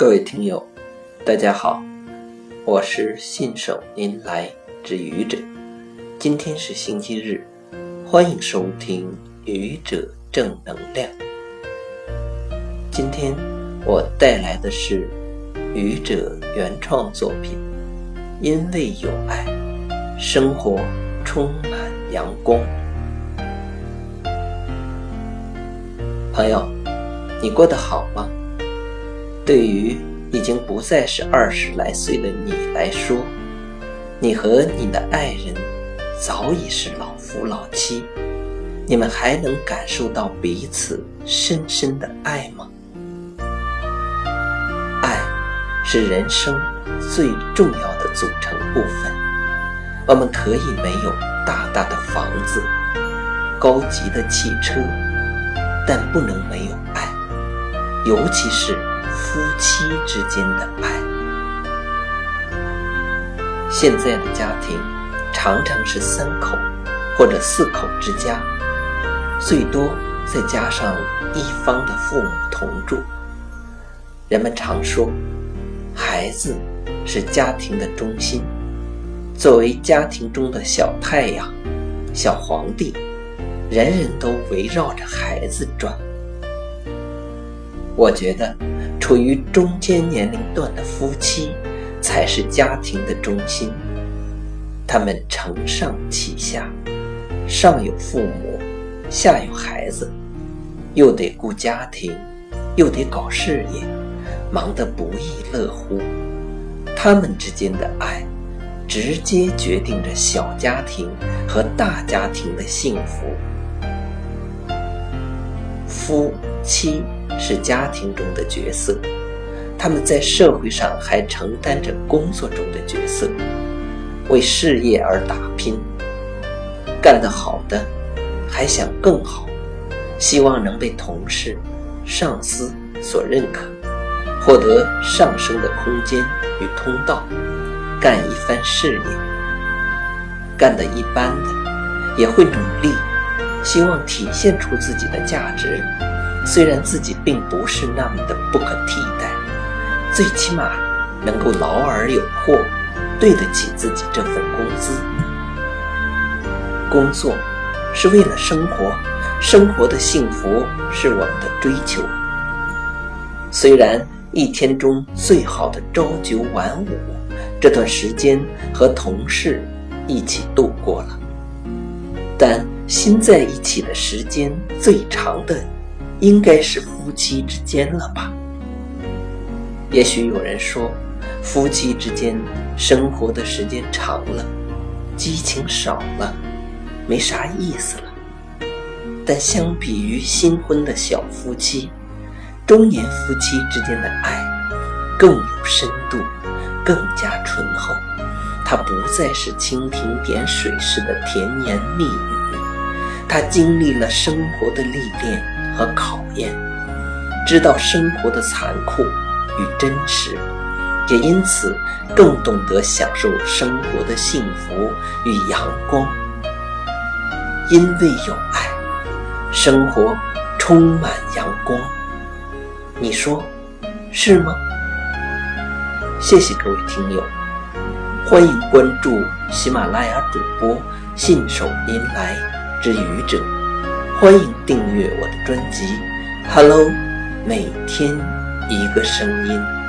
各位听友，大家好，我是信手拈来之愚者。今天是星期日，欢迎收听愚者正能量。今天我带来的是愚者原创作品《因为有爱，生活充满阳光》。朋友，你过得好吗？对于已经不再是二十来岁的你来说，你和你的爱人早已是老夫老妻，你们还能感受到彼此深深的爱吗？爱是人生最重要的组成部分。我们可以没有大大的房子、高级的汽车，但不能没有爱，尤其是。夫妻之间的爱。现在的家庭常常是三口或者四口之家，最多再加上一方的父母同住。人们常说，孩子是家庭的中心，作为家庭中的小太阳、小皇帝，人人都围绕着孩子转。我觉得。处于中间年龄段的夫妻，才是家庭的中心。他们承上启下，上有父母，下有孩子，又得顾家庭，又得搞事业，忙得不亦乐乎。他们之间的爱，直接决定着小家庭和大家庭的幸福。夫妻。是家庭中的角色，他们在社会上还承担着工作中的角色，为事业而打拼。干得好的还想更好，希望能被同事、上司所认可，获得上升的空间与通道，干一番事业。干得一般的也会努力，希望体现出自己的价值。虽然自己并不是那么的不可替代，最起码能够劳而有获，对得起自己这份工资。工作是为了生活，生活的幸福是我们的追求。虽然一天中最好的朝九晚五，这段时间和同事一起度过了，但心在一起的时间最长的。应该是夫妻之间了吧？也许有人说，夫妻之间生活的时间长了，激情少了，没啥意思了。但相比于新婚的小夫妻，中年夫妻之间的爱更有深度，更加醇厚。它不再是蜻蜓点水式的甜言蜜语，它经历了生活的历练。和考验，知道生活的残酷与真实，也因此更懂得享受生活的幸福与阳光。因为有爱，生活充满阳光。你说是吗？谢谢各位听友，欢迎关注喜马拉雅主播信手拈来之愚者。欢迎订阅我的专辑，Hello，每天一个声音。